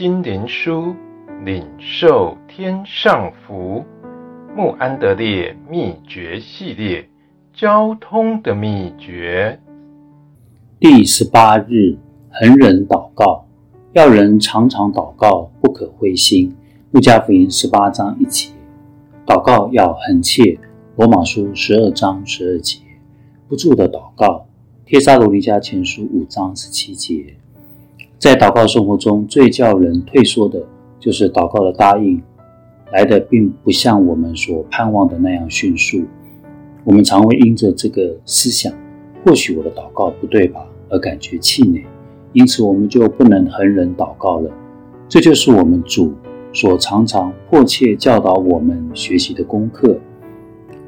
心灵书，领受天上福。穆安德烈秘诀系列，交通的秘诀。第十八日，恒忍祷告，要人常常祷告，不可灰心。路加福音十八章一节，祷告要恒切。罗马书十二章十二节，不住的祷告。帖撒罗尼迦前书五章十七节，在祷告生活中最叫人退缩的，就是祷告的答应来的并不像我们所盼望的那样迅速。我们常会因着这个思想，或许我的祷告不对吧，而感觉气馁，因此我们就不能恒忍祷告了。这就是我们主所常常迫切教导我们学习的功课。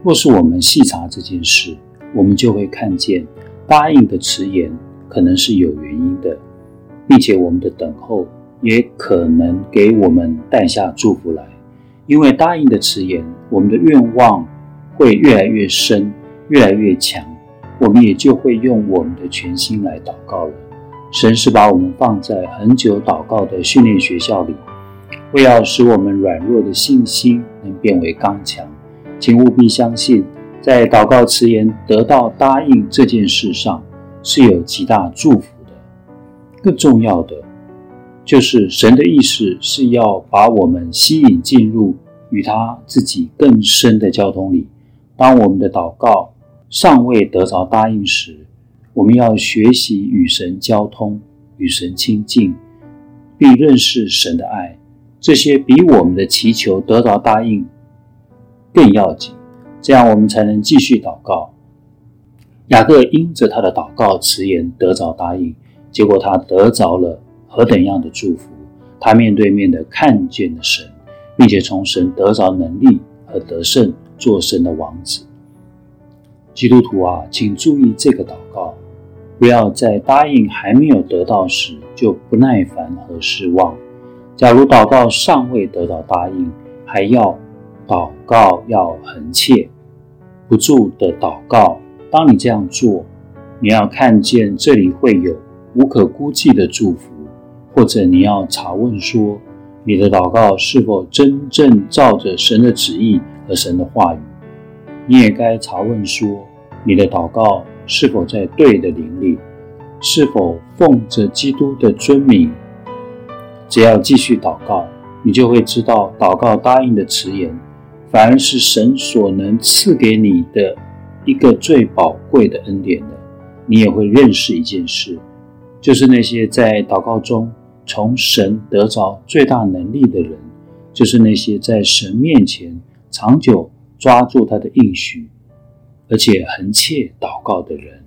若是我们细查这件事，我们就会看见。答应的迟延可能是有原因的，并且我们的等候也可能给我们带下祝福来。因为答应的迟延，我们的愿望会越来越深，越来越强，我们也就会用我们的全心来祷告了。神是把我们放在很久祷告的训练学校里，为要使我们软弱的信心能变为刚强。请务必相信。在祷告迟延得到答应这件事上，是有极大祝福。更重要的，就是神的意思是要把我们吸引进入与他自己更深的交通里。当我们的祷告尚未得着答应时，我们要学习与神交通，与神亲近，并认识神的爱。这些比我们的祈求得着答应更要紧。这样我们才能继续祷告。雅各因着他的祷告迟延得着答应，结果他得着了何等样的祝福！他面对面的看见了神，并且从神得着能力和得胜，做神的王子。基督徒啊，请注意这个祷告，不要在答应还没有得到时就不耐烦和失望。假如祷告尚未得到答应，还要祷告要恒切。不住的祷告，当你这样做，你要看见这里会有无可估计的祝福，或者你要查问说，你的祷告是否真正照着神的旨意和神的话语？你也该查问说，你的祷告是否在对的灵里，是否奉着基督的尊名？只要继续祷告，你就会知道祷告答应的迟延。反而是神所能赐给你的一个最宝贵的恩典的，你也会认识一件事，就是那些在祷告中从神得着最大能力的人，就是那些在神面前长久抓住他的应许，而且恒切祷告的人。